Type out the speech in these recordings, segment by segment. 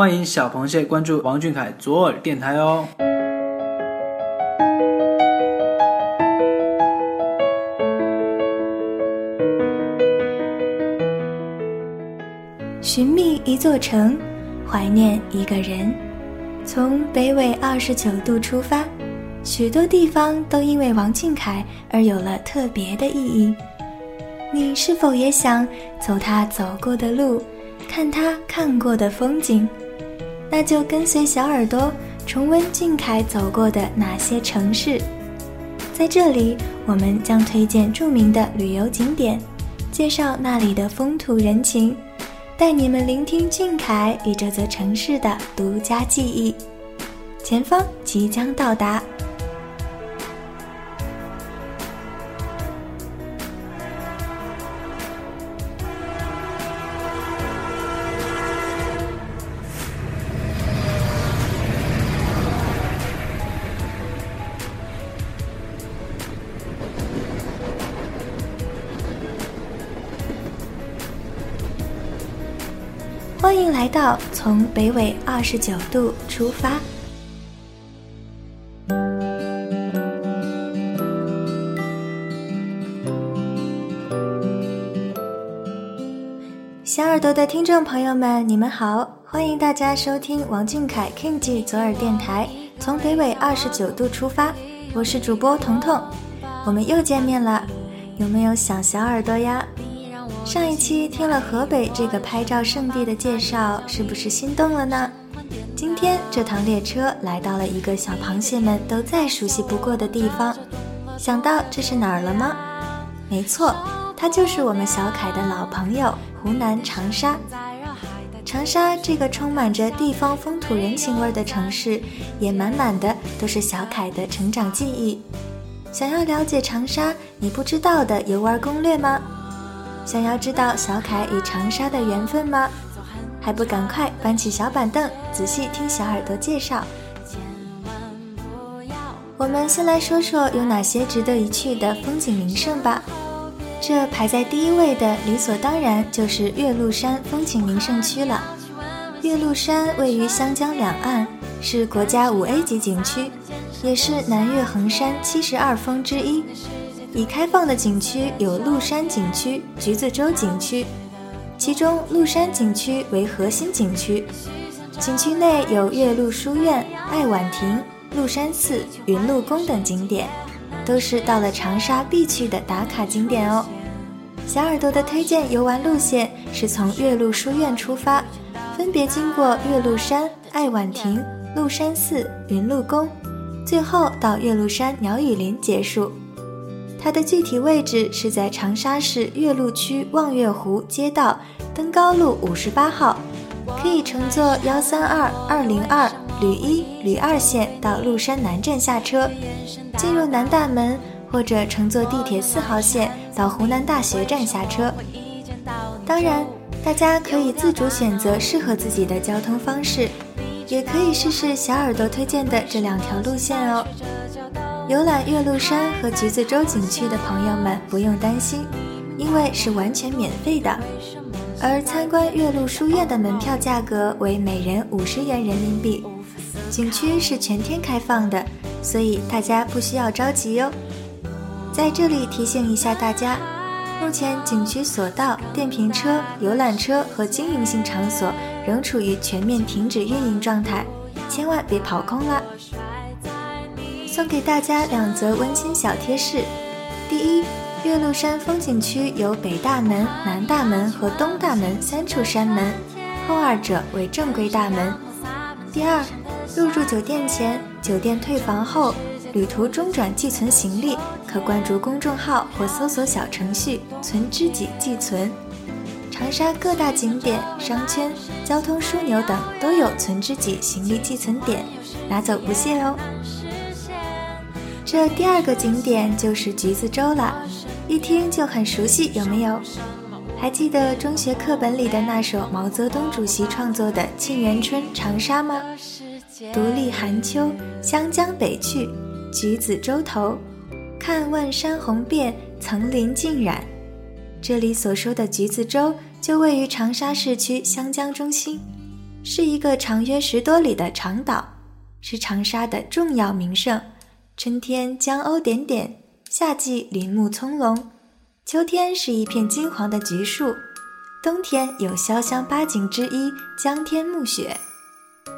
欢迎小螃蟹关注王俊凯左耳电台哦。寻觅一座城，怀念一个人。从北纬二十九度出发，许多地方都因为王俊凯而有了特别的意义。你是否也想走他走过的路，看他看过的风景？那就跟随小耳朵重温俊凯走过的那些城市。在这里，我们将推荐著名的旅游景点，介绍那里的风土人情。带你们聆听俊凯与这座城市的独家记忆。前方即将到达。来到从北纬二十九度出发。小耳朵的听众朋友们，你们好！欢迎大家收听王俊凯 King 记左耳电台，从北纬二十九度出发。我是主播彤彤，我们又见面了，有没有想小耳朵呀？上一期听了河北这个拍照圣地的介绍，是不是心动了呢？今天这趟列车来到了一个小螃蟹们都再熟悉不过的地方，想到这是哪儿了吗？没错，它就是我们小凯的老朋友湖南长沙。长沙这个充满着地方风土人情味的城市，也满满的都是小凯的成长记忆。想要了解长沙你不知道的游玩攻略吗？想要知道小凯与长沙的缘分吗？还不赶快搬起小板凳，仔细听小耳朵介绍。我们先来说说有哪些值得一去的风景名胜吧。这排在第一位的，理所当然就是岳麓山风景名胜区了。岳麓山位于湘江两岸，是国家五 A 级景区，也是南岳衡山七十二峰之一。已开放的景区有麓山景区、橘子洲景区，其中麓山景区为核心景区。景区内有岳麓书院、爱晚亭、麓山寺、云麓宫等景点，都是到了长沙必去的打卡景点哦。小耳朵的推荐游玩路线是从岳麓书院出发，分别经过岳麓山、爱晚亭、麓山寺、云麓宫，最后到岳麓山鸟语林结束。它的具体位置是在长沙市岳麓区望月湖街道登高路五十八号，可以乘坐幺三二二零二旅一旅二线到麓山南站下车，进入南大门，或者乘坐地铁四号线到湖南大学站下车。当然，大家可以自主选择适合自己的交通方式，也可以试试小耳朵推荐的这两条路线哦。游览岳麓山和橘子洲景区的朋友们不用担心，因为是完全免费的。而参观岳麓书院的门票价格为每人五十元人民币。景区是全天开放的，所以大家不需要着急哟。在这里提醒一下大家，目前景区索道、电瓶车、游览车和经营性场所仍处于全面停止运营状态，千万别跑空了。送给大家两则温馨小贴士：第一，岳麓山风景区有北大门、南大门和东大门三处山门，后二者为正规大门。第二，入住酒店前、酒店退房后，旅途中转寄存行李，可关注公众号或搜索小程序“存知己寄存”。长沙各大景点、商圈、交通枢纽等都有存知己行李寄存点，拿走不谢哦。这第二个景点就是橘子洲了，一听就很熟悉，有没有？还记得中学课本里的那首毛泽东主席创作的《沁园春·长沙》吗？独立寒秋，湘江北去，橘子洲头，看万山红遍，层林尽染。这里所说的橘子洲就位于长沙市区湘江中心。是一个长约十多里的长岛，是长沙的重要名胜。春天江鸥点点，夏季林木葱茏，秋天是一片金黄的橘树，冬天有潇湘八景之一江天暮雪。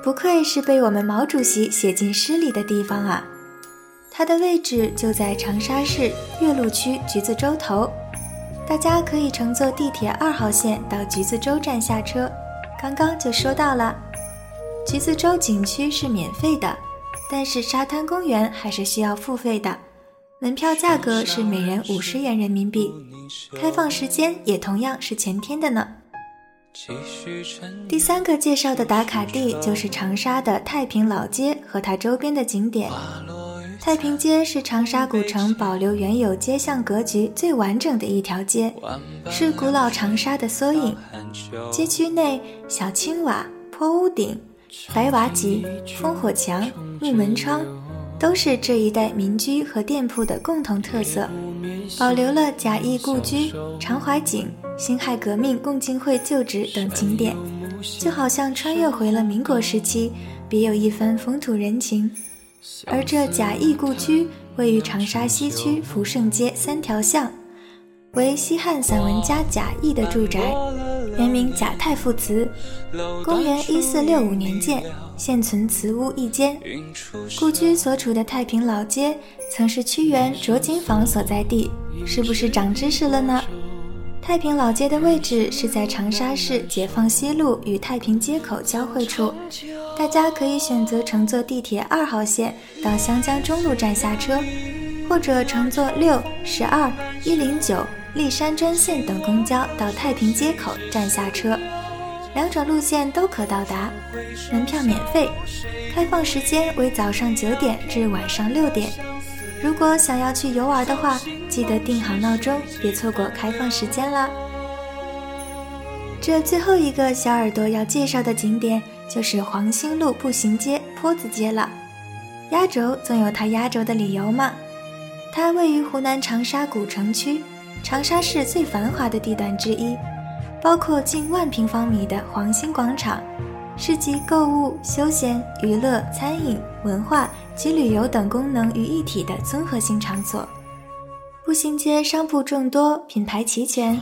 不愧是被我们毛主席写进诗里的地方啊！它的位置就在长沙市岳麓区橘子洲头，大家可以乘坐地铁二号线到橘子洲站下车。刚刚就说到了，橘子洲景区是免费的，但是沙滩公园还是需要付费的，门票价格是每人五十元人民币，开放时间也同样是全天的呢。第三个介绍的打卡地就是长沙的太平老街和它周边的景点。太平街是长沙古城保留原有街巷格局最完整的一条街，是古老长沙的缩影。街区内小青瓦、坡屋顶、白瓦脊、烽火墙、木门窗，都是这一带民居和店铺的共同特色，保留了贾谊故居、长怀景。辛亥革命共进会旧址等景点，就好像穿越回了民国时期，别有一番风土人情。而这贾谊故居位于长沙西区福盛街三条巷，为西汉散文家贾谊的住宅，原名贾太傅祠，公元一四六五年建，现存祠屋一间。故居所处的太平老街，曾是屈原着锦坊所在地，是不是长知识了呢？太平老街的位置是在长沙市解放西路与太平街口交汇处，大家可以选择乘坐地铁二号线到湘江中路站下车，或者乘坐六、十二、一零九、历山专线等公交到太平街口站下车，两种路线都可到达，门票免费，开放时间为早上九点至晚上六点。如果想要去游玩的话，记得定好闹钟，别错过开放时间啦。这最后一个小耳朵要介绍的景点就是黄兴路步行街坡子街了。压轴总有它压轴的理由嘛。它位于湖南长沙古城区，长沙市最繁华的地段之一，包括近万平方米的黄兴广场，是集购物、休闲、娱乐、餐饮、文化。及旅游等功能于一体的综合性场所。步行街商铺众多，品牌齐全。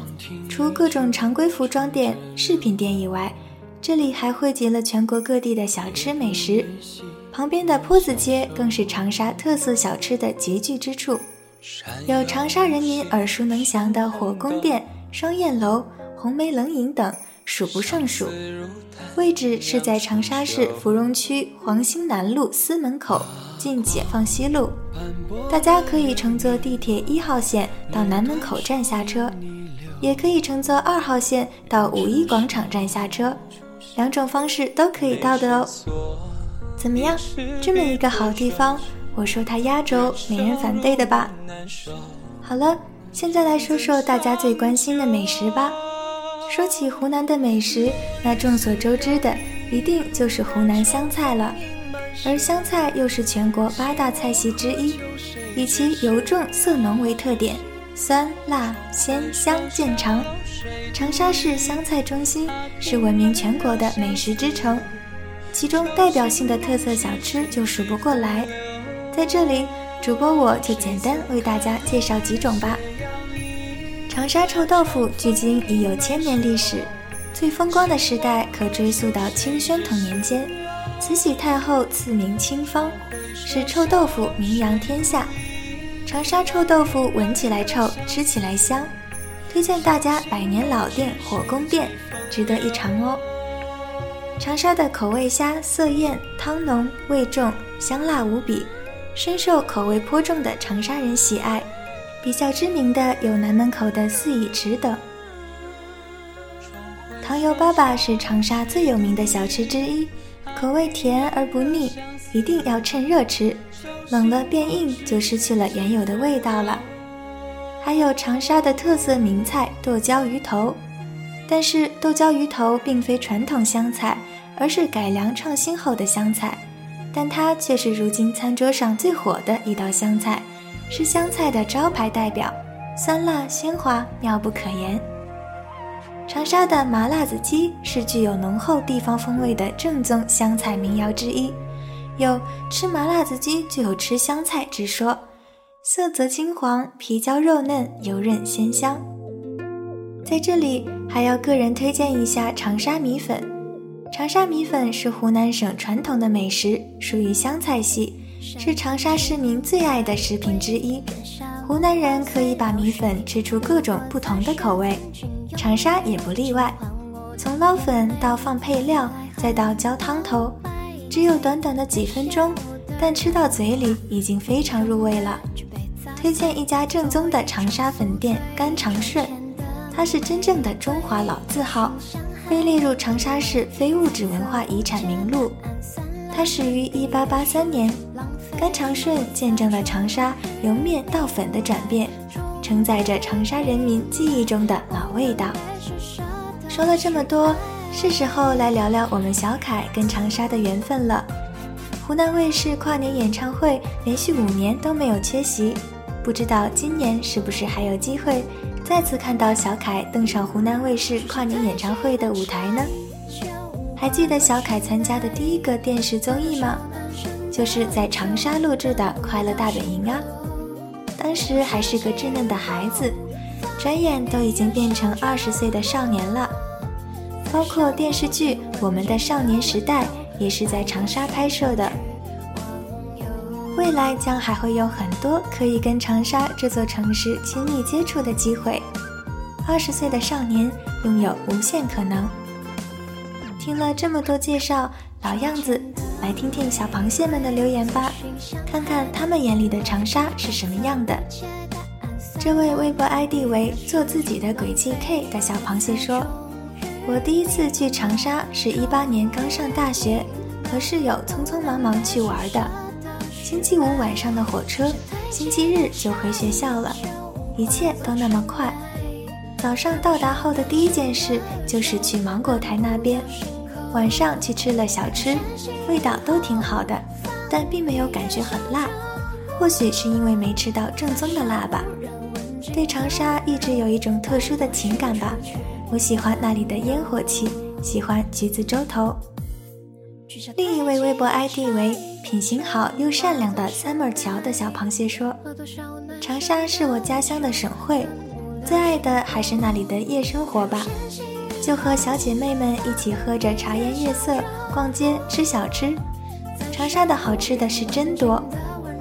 除各种常规服装店、饰品店以外，这里还汇集了全国各地的小吃美食。旁边的坡子街更是长沙特色小吃的集聚之处，有长沙人民耳熟能详的火宫殿、双燕楼、红梅冷饮等，数不胜数。位置是在长沙市芙蓉区黄兴南路司门口。进解放西路，大家可以乘坐地铁一号线到南门口站下车，也可以乘坐二号线到五一广场站下车，两种方式都可以到的哦。怎么样，这么一个好地方，我说它压轴，没人反对的吧？好了，现在来说说大家最关心的美食吧。说起湖南的美食，那众所周知的一定就是湖南湘菜了。而湘菜又是全国八大菜系之一，以其油重色浓为特点，酸辣鲜香见长。长沙市湘菜中心是闻名全国的美食之城，其中代表性的特色小吃就数不过来。在这里，主播我就简单为大家介绍几种吧。长沙臭豆腐距今已有千年历史，最风光的时代可追溯到清宣统年间。慈禧太后赐名清芳，使臭豆腐名扬天下。长沙臭豆腐闻起来臭，吃起来香，推荐大家百年老店火宫店，值得一尝哦。长沙的口味虾色艳汤浓味重香辣无比，深受口味颇重的长沙人喜爱。比较知名的有南门口的四乙池等。糖油粑粑是长沙最有名的小吃之一。口味甜而不腻，一定要趁热吃，冷了变硬就失去了原有的味道了。还有长沙的特色名菜剁椒鱼头，但是剁椒鱼头并非传统湘菜，而是改良创新后的湘菜，但它却是如今餐桌上最火的一道湘菜，是湘菜的招牌代表，酸辣鲜滑，妙不可言。长沙的麻辣子鸡是具有浓厚地方风味的正宗湘菜民谣之一，有吃麻辣子鸡就有吃湘菜之说，色泽金黄，皮焦肉嫩，油润鲜香。在这里还要个人推荐一下长沙米粉，长沙米粉是湖南省传统的美食，属于湘菜系，是长沙市民最爱的食品之一。湖南人可以把米粉吃出各种不同的口味，长沙也不例外。从捞粉到放配料，再到浇汤头，只有短短的几分钟，但吃到嘴里已经非常入味了。推荐一家正宗的长沙粉店——甘长顺，它是真正的中华老字号，被列入长沙市非物质文化遗产名录。它始于1883年。甘长顺见证了长沙由面到粉的转变，承载着长沙人民记忆中的老味道。说了这么多，是时候来聊聊我们小凯跟长沙的缘分了。湖南卫视跨年演唱会连续五年都没有缺席，不知道今年是不是还有机会再次看到小凯登上湖南卫视跨年演唱会的舞台呢？还记得小凯参加的第一个电视综艺吗？就是在长沙录制的《快乐大本营》啊，当时还是个稚嫩的孩子，转眼都已经变成二十岁的少年了。包括电视剧《我们的少年时代》也是在长沙拍摄的。未来将还会有很多可以跟长沙这座城市亲密接触的机会。二十岁的少年拥有无限可能。听了这么多介绍，老样子。来听听小螃蟹们的留言吧，看看他们眼里的长沙是什么样的。这位微博 ID 为“做自己的轨迹 K” 的小螃蟹说：“我第一次去长沙是一八年刚上大学，和室友匆匆忙忙去玩的。星期五晚上的火车，星期日就回学校了，一切都那么快。早上到达后的第一件事就是去芒果台那边。”晚上去吃了小吃，味道都挺好的，但并没有感觉很辣，或许是因为没吃到正宗的辣吧。对长沙一直有一种特殊的情感吧，我喜欢那里的烟火气，喜欢橘子洲头。另一位微博 ID 为品行好又善良的 summer 桥的小螃蟹说：“长沙是我家乡的省会，最爱的还是那里的夜生活吧。”就和小姐妹们一起喝着茶颜悦色，逛街吃小吃。长沙的好吃的是真多，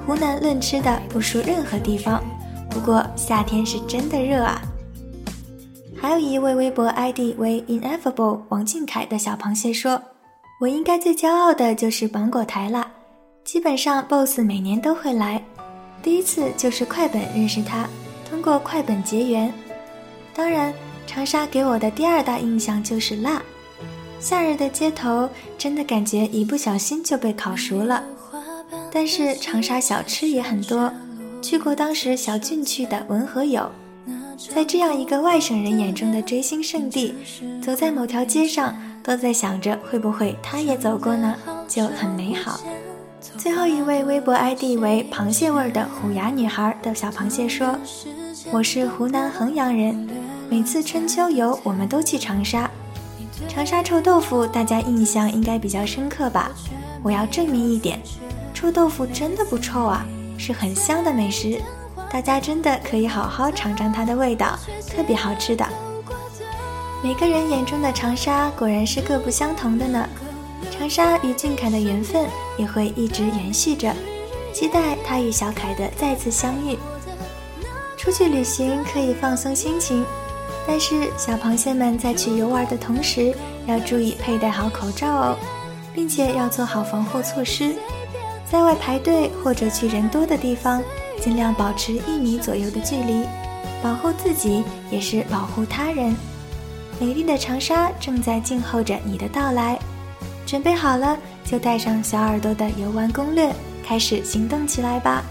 湖南论吃的不输任何地方。不过夏天是真的热啊！还有一位微博 ID 为 ineffable 王俊凯的小螃蟹说：“我应该最骄傲的就是芒果台了，基本上 boss 每年都会来。第一次就是快本认识他，通过快本结缘。当然。”长沙给我的第二大印象就是辣，夏日的街头真的感觉一不小心就被烤熟了。但是长沙小吃也很多，去过当时小俊去的文和友，在这样一个外省人眼中的追星圣地，走在某条街上都在想着会不会他也走过呢，就很美好。最后一位微博 ID 为螃蟹味儿的虎牙女孩的小螃蟹说：“我是湖南衡阳人。”每次春秋游，我们都去长沙。长沙臭豆腐，大家印象应该比较深刻吧？我要证明一点，臭豆腐真的不臭啊，是很香的美食。大家真的可以好好尝尝它的味道，特别好吃的。每个人眼中的长沙果然是各不相同的呢。长沙与俊凯的缘分也会一直延续着，期待他与小凯的再次相遇。出去旅行可以放松心情。但是小螃蟹们在去游玩的同时，要注意佩戴好口罩哦，并且要做好防护措施。在外排队或者去人多的地方，尽量保持一米左右的距离，保护自己也是保护他人。美丽的长沙正在静候着你的到来，准备好了就带上小耳朵的游玩攻略，开始行动起来吧。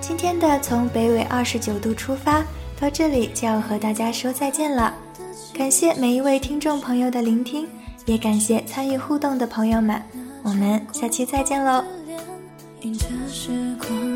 今天的从北纬二十九度出发。到这里就要和大家说再见了，感谢每一位听众朋友的聆听，也感谢参与互动的朋友们，我们下期再见喽。迎着时光